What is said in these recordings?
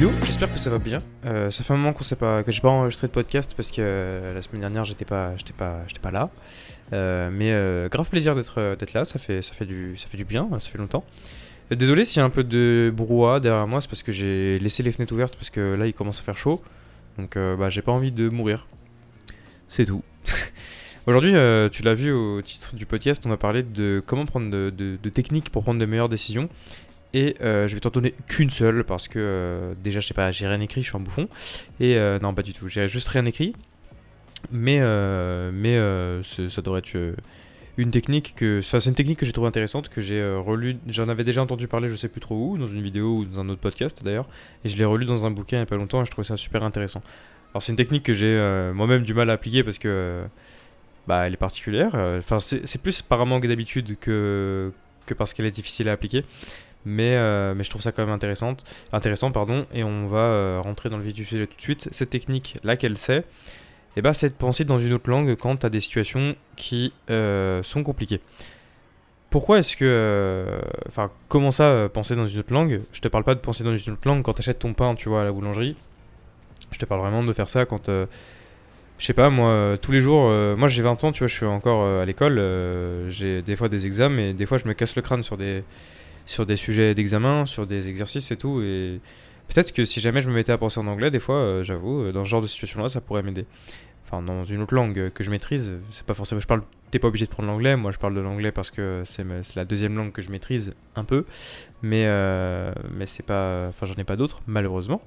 Yo, j'espère que ça va bien. Euh, ça fait un moment qu'on sait pas, que j'ai pas enregistré de podcast parce que euh, la semaine dernière j'étais pas, j'étais pas, j'étais pas là. Euh, mais grave plaisir d'être, d'être là. Ça fait, ça fait du, ça fait du bien. Ça fait longtemps. Désolé s'il y a un peu de brouhaha derrière moi, c'est parce que j'ai laissé les fenêtres ouvertes parce que là il commence à faire chaud. Donc bah j'ai pas envie de mourir. C'est tout. Aujourd'hui, tu l'as vu au titre du podcast, on va parler de comment prendre de, de- de techniques pour prendre de meilleures décisions. Et euh, je vais t'en donner qu'une seule parce que euh, déjà, je sais pas, j'ai rien écrit, je suis un bouffon. Et euh, non, pas du tout, j'ai juste rien écrit. Mais, mais ça devrait être une technique que. Enfin, c'est une technique que j'ai trouvée intéressante, que j'ai relu. J'en avais déjà entendu parler, je sais plus trop où, dans une vidéo ou dans un autre podcast d'ailleurs. Et je l'ai relu dans un bouquin il y a pas longtemps et je trouvais ça super intéressant. Alors, c'est une technique que j'ai moi-même du mal à appliquer parce que. bah, elle est particulière. Enfin, c'est c'est plus par un manque d'habitude que, que parce qu'elle est difficile à appliquer. Mais, euh, mais je trouve ça quand même intéressante, intéressant. Pardon, et on va euh, rentrer dans le vif du sujet tout de suite. Cette technique, laquelle c'est? Eh ben, C'est de penser dans une autre langue quand tu as des situations qui euh, sont compliquées. Pourquoi est-ce que... Enfin, comment ça, penser dans une autre langue? Je te parle pas de penser dans une autre langue quand tu achètes ton pain, tu vois, à la boulangerie. Je te parle vraiment de faire ça quand... je sais pas, moi, tous les jours, moi j'ai 20 ans, tu vois, je suis encore à l'école, j'ai des fois des examens et des fois je me casse le crâne sur des, sur des sujets d'examen, sur des exercices et tout. Et peut-être que si jamais je me mettais à penser en anglais, des fois, euh, j'avoue, euh, dans ce genre de situation-là, ça pourrait m'aider. Enfin, dans une autre langue euh, que je maîtrise, c'est pas forcément. Je parle, t'es pas obligé de prendre l'anglais, moi je parle de l'anglais parce que c'est la deuxième langue que je maîtrise un peu. Mais, mais c'est pas. Enfin, j'en ai pas d'autres, malheureusement.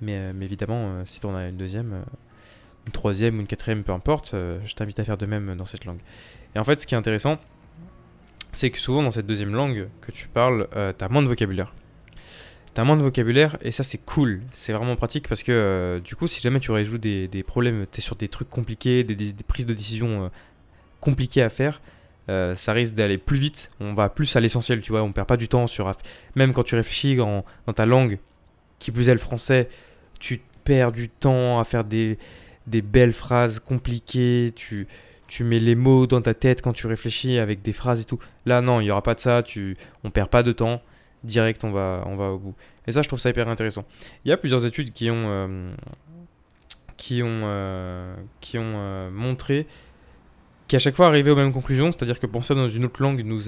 Mais, mais évidemment, si t'en as une deuxième. une troisième ou une quatrième, peu importe, je t'invite à faire de même dans cette langue. Et en fait, ce qui est intéressant, c'est que souvent dans cette deuxième langue que tu parles, euh, t'as moins de vocabulaire. T'as moins de vocabulaire et ça c'est cool, c'est vraiment pratique parce que euh, du coup si jamais tu résous des, des problèmes, t'es sur des trucs compliqués, des, des- prises de décision euh, compliquées à faire, euh, ça risque d'aller plus vite, on va plus à l'essentiel, tu vois, on perd pas du temps sur... Même quand tu réfléchis dans ta langue, qui plus est le français, tu perds du temps à faire des, des belles phrases compliquées, tu, tu mets les mots dans ta tête quand tu réfléchis avec des phrases et tout. Là, non, il n'y aura pas de ça, tu, on perd pas de temps, direct, on va, on va au bout. Et ça, je trouve ça hyper intéressant. Il y a plusieurs études qui ont, euh, qui ont, euh, qui ont euh, montré qu'à chaque fois arriver aux mêmes conclusions, c'est-à-dire que penser dans une autre langue nous,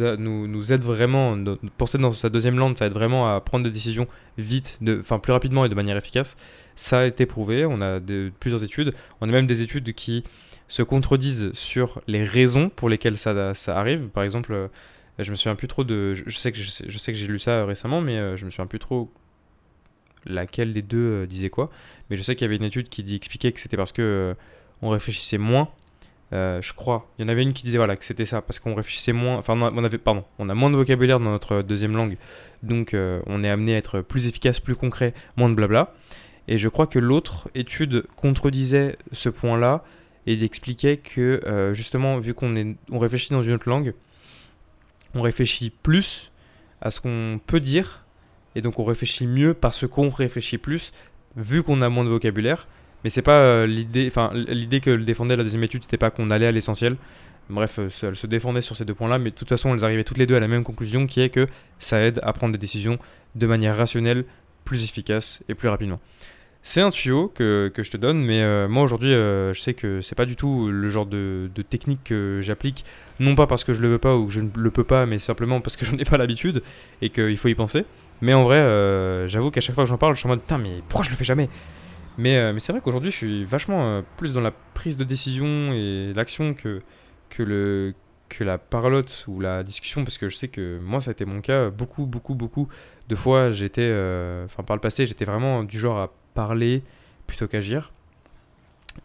nous, aide vraiment, penser dans sa deuxième langue, ça aide vraiment à prendre des décisions vite, enfin plus rapidement et de manière efficace. Ça a été prouvé, on a plusieurs études, on a même des études qui se contredisent sur les raisons pour lesquelles ça, ça arrive. Par exemple, euh, je me souviens plus trop de. Je, sais que je sais, que j'ai lu ça euh, récemment, mais euh, je me souviens plus trop laquelle des deux disait quoi. Mais je sais qu'il y avait une étude qui expliquait que c'était parce que on réfléchissait moins. je crois. Il y en avait une qui disait voilà que c'était ça parce qu'on réfléchissait moins. Enfin, on avait pardon, on a moins de vocabulaire dans notre deuxième langue, donc on est amené à être plus efficace, plus concret, moins de blabla. Et je crois que l'autre étude contredisait ce point-là et il expliquait que euh, justement, vu qu'on est, on réfléchit dans une autre langue, on réfléchit plus à ce qu'on peut dire et donc on réfléchit mieux parce qu'on réfléchit plus, vu qu'on a moins de vocabulaire. Mais c'est pas euh, l'idée, enfin l'idée que le défendait la deuxième étude, c'était pas qu'on allait à l'essentiel. Bref, euh, elle se défendait sur ces deux points-là, mais de toute façon, elles arrivaient toutes les deux à la même conclusion, qui est que ça aide à prendre des décisions de manière rationnelle, plus efficace et plus rapidement. C'est un tuyau que, que je te donne, mais euh, moi aujourd'hui, euh, je sais que c'est pas du tout le genre de, de technique que j'applique, non pas parce que je le veux pas ou que je ne le peux pas, mais simplement parce que j'en ai pas l'habitude et qu'il faut y penser. Mais en vrai, euh, j'avoue qu'à chaque fois que j'en parle, je suis en mode putain, mais pourquoi je le fais jamais? Mais, mais c'est vrai qu'aujourd'hui, je suis vachement plus dans la prise de décision et l'action que, que, que la parlotte ou la discussion, parce que je sais que moi, ça a été mon cas beaucoup, beaucoup, beaucoup de fois. J'étais, enfin, par le passé, j'étais vraiment du genre à parler plutôt qu'agir.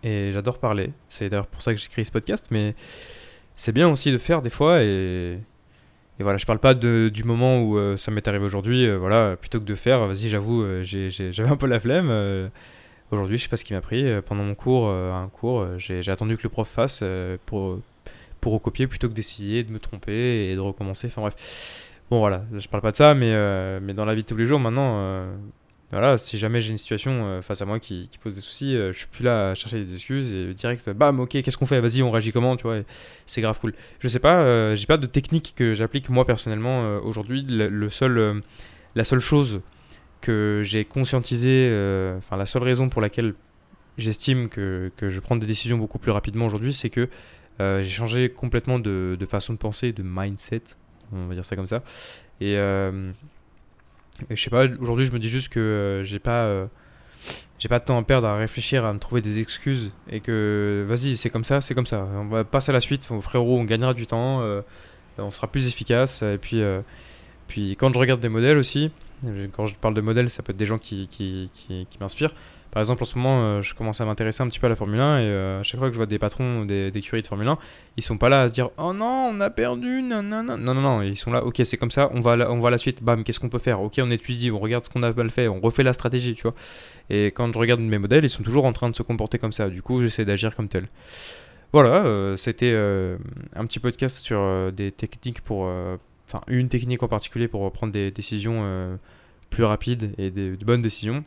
Et j'adore parler. C'est d'ailleurs pour ça que créé ce podcast, mais c'est bien aussi de faire des fois et. Et voilà, je parle pas de, du moment où euh, ça m'est arrivé aujourd'hui, euh, voilà, plutôt que de faire, vas-y, j'avoue, euh, j'ai- j'ai- j'avais un peu la flemme. aujourd'hui, je sais pas ce qui m'a pris. pendant mon cours, un cours, j'ai attendu que le prof fasse pour, pour recopier plutôt que d'essayer de me tromper et de recommencer. Enfin bref. Bon, voilà, je parle pas de ça, mais, mais dans la vie de tous les jours, maintenant, voilà, si jamais j'ai une situation euh, face à moi qui, pose des soucis, euh, je suis plus là à chercher des excuses et direct, bam, ok, qu'est-ce qu'on fait? Vas-y, on réagit comment, tu vois? C'est grave cool. Je sais pas, euh, j'ai pas de technique que j'applique moi personnellement euh, aujourd'hui. Le, seul, la seule chose que j'ai conscientisé, enfin la seule raison pour laquelle j'estime que, que, je prends des décisions beaucoup plus rapidement aujourd'hui, c'est que j'ai changé complètement de, de, façon de penser, de mindset, on va dire ça comme ça. Et, et je sais pas, aujourd'hui je me dis juste que j'ai pas j'ai pas de temps à perdre à réfléchir, à me trouver des excuses et que vas-y, c'est comme ça, c'est comme ça. On va passer à la suite, frérot, on gagnera du temps, euh, on sera plus efficace. Et puis, euh, puis quand je regarde des modèles aussi, quand je parle de modèles, ça peut être des gens qui, m'inspirent. Par exemple, en ce moment, euh, je commence à m'intéresser un petit peu à la Formule 1 et euh, à chaque fois que je vois des patrons des, d'écuries de Formule 1, ils sont pas là à se dire Oh non, on a perdu, non, non, non, non, ils sont là, ok, c'est comme ça, on va, on va à la suite, bam, qu'est-ce qu'on peut faire? Ok, on étudie, on regarde ce qu'on a mal fait, on refait la stratégie, tu vois. Et quand je regarde mes modèles, ils sont toujours en train de se comporter comme ça, du coup, j'essaie d'agir comme tel. Voilà, euh, c'était un petit podcast sur des techniques pour. Une technique en particulier pour prendre des décisions plus rapides et de bonnes décisions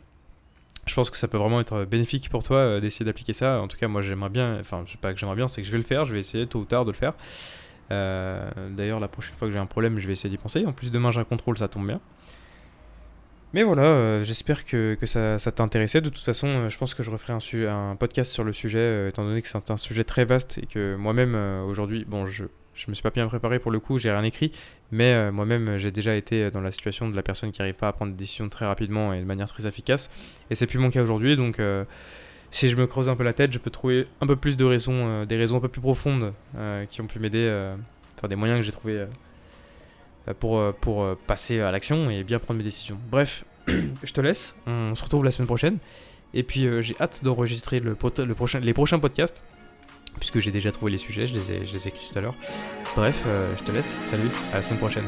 je pense que ça peut vraiment être bénéfique pour toi euh, d'essayer d'appliquer ça. En tout cas, moi j'aimerais bien, enfin, je sais pas que j'aimerais bien, c'est que je vais le faire, je vais essayer tôt ou tard de le faire. Euh, d'ailleurs, la prochaine fois que j'ai un problème, je vais essayer d'y penser. En plus, demain j'ai un contrôle, ça tombe bien. Mais voilà, euh, j'espère que, ça, intéressé. De toute façon, je pense que je referai un, un podcast sur le sujet, étant donné que c'est un sujet très vaste et que moi-même, aujourd'hui, bon, je, je me suis pas bien préparé pour le coup, j'ai rien écrit, mais euh, moi-même j'ai déjà été dans la situation de la personne qui n'arrive pas à prendre des décisions très rapidement et de manière très efficace. Et c'est plus mon cas aujourd'hui, donc euh, si je me creuse un peu la tête, je peux trouver un peu plus de raisons, euh, des raisons un peu plus profondes qui ont pu m'aider, enfin des moyens que j'ai trouvé pour, pour passer à l'action et bien prendre mes décisions. Bref, je te laisse, on se retrouve la semaine prochaine. Et puis j'ai hâte d'enregistrer le, prochain, les prochains podcasts puisque j'ai déjà trouvé les sujets, je les ai, je écrits tout à l'heure. Bref, euh, je te laisse, salut, à la semaine prochaine.